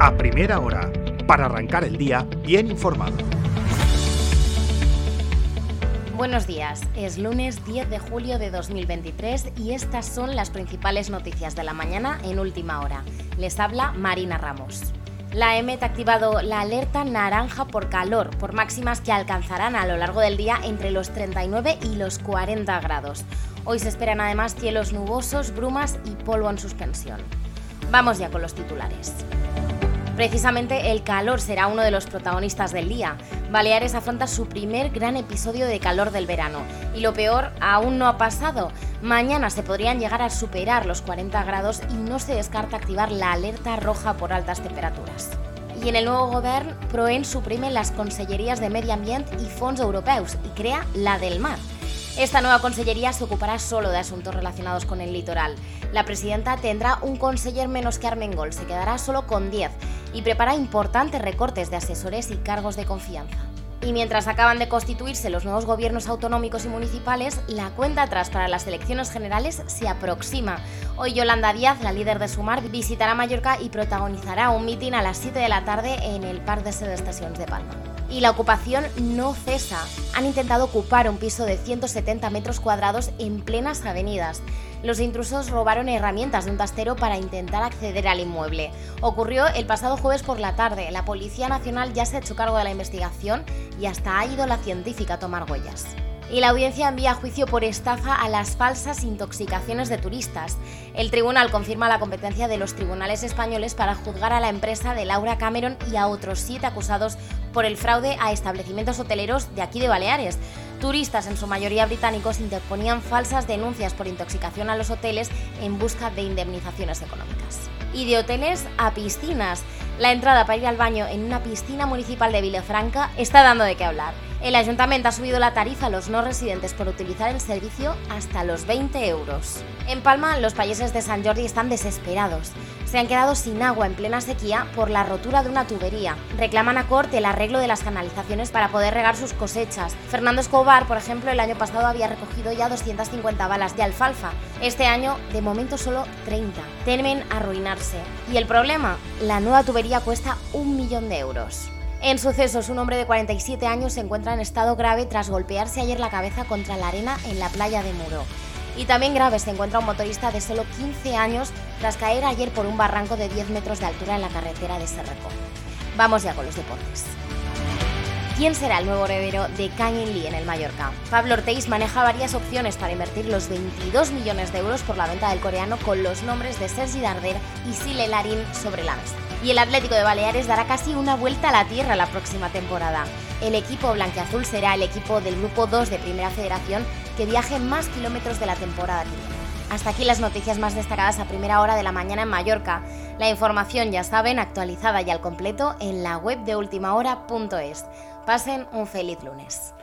a primera hora, para arrancar el día bien informado. Buenos días, es lunes 10 de julio de 2023 y estas son las principales noticias de la mañana en última hora. Les habla Marina Ramos. La EMET ha activado la alerta naranja por calor, por máximas que alcanzarán a lo largo del día entre los 39 y los 40 grados. Hoy se esperan además cielos nubosos, brumas y polvo en suspensión. Vamos ya con los titulares. Precisamente el calor será uno de los protagonistas del día. Baleares afronta su primer gran episodio de calor del verano. Y lo peor aún no ha pasado. Mañana se podrían llegar a superar los 40 grados y no se descarta activar la alerta roja por altas temperaturas. Y en el nuevo gobierno, Proen suprime las consellerías de Medio Ambiente y Fondos Europeos y crea la del mar. Esta nueva consellería se ocupará solo de asuntos relacionados con el litoral. La presidenta tendrá un conseller menos que Armengol, se quedará solo con 10 y prepara importantes recortes de asesores y cargos de confianza. Y mientras acaban de constituirse los nuevos gobiernos autonómicos y municipales, la cuenta atrás para las elecciones generales se aproxima. Hoy Yolanda Díaz, la líder de Sumar, visitará Mallorca y protagonizará un mitin a las 7 de la tarde en el Parc de Estaciones de Palma. Y la ocupación no cesa. Han intentado ocupar un piso de 170 metros cuadrados en plenas avenidas los intrusos robaron herramientas de un tastero para intentar acceder al inmueble. Ocurrió el pasado jueves por la tarde. La Policía Nacional ya se ha hecho cargo de la investigación y hasta ha ido la científica a tomar huellas y la audiencia envía a juicio por estafa a las falsas intoxicaciones de turistas. El tribunal confirma la competencia de los tribunales españoles para juzgar a la empresa de Laura Cameron y a otros siete acusados por el fraude a establecimientos hoteleros de aquí de Baleares. Turistas, en su mayoría británicos, interponían falsas denuncias por intoxicación a los hoteles en busca de indemnizaciones económicas. Y de hoteles a piscinas. La entrada para ir al baño en una piscina municipal de Vilafranca está dando de qué hablar. El ayuntamiento ha subido la tarifa a los no residentes por utilizar el servicio hasta los 20 euros. En Palma, los países de San Jordi están desesperados. Se han quedado sin agua en plena sequía por la rotura de una tubería. Reclaman a corte el arreglo de las canalizaciones para poder regar sus cosechas. Fernando Escobar, por ejemplo, el año pasado había recogido ya 250 balas de alfalfa. Este año, de momento, solo 30. Temen arruinarse. ¿Y el problema? La nueva tubería cuesta un millón de euros. En sucesos, un hombre de 47 años se encuentra en estado grave tras golpearse ayer la cabeza contra la arena en la playa de Muro. Y también grave se encuentra un motorista de solo 15 años tras caer ayer por un barranco de 10 metros de altura en la carretera de Serreco. Vamos ya con los deportes. ¿Quién será el nuevo heredero de Kang Lee en el Mallorca? Pablo Ortiz maneja varias opciones para invertir los 22 millones de euros por la venta del coreano con los nombres de Sergi Darder y Sile Larin sobre la mesa y el Atlético de Baleares dará casi una vuelta a la tierra la próxima temporada. El equipo blanqueazul será el equipo del Grupo 2 de Primera Federación que viaje más kilómetros de la temporada Hasta aquí las noticias más destacadas a primera hora de la mañana en Mallorca. La información, ya saben, actualizada y al completo en la web de ultimahora.es. Pasen un feliz lunes.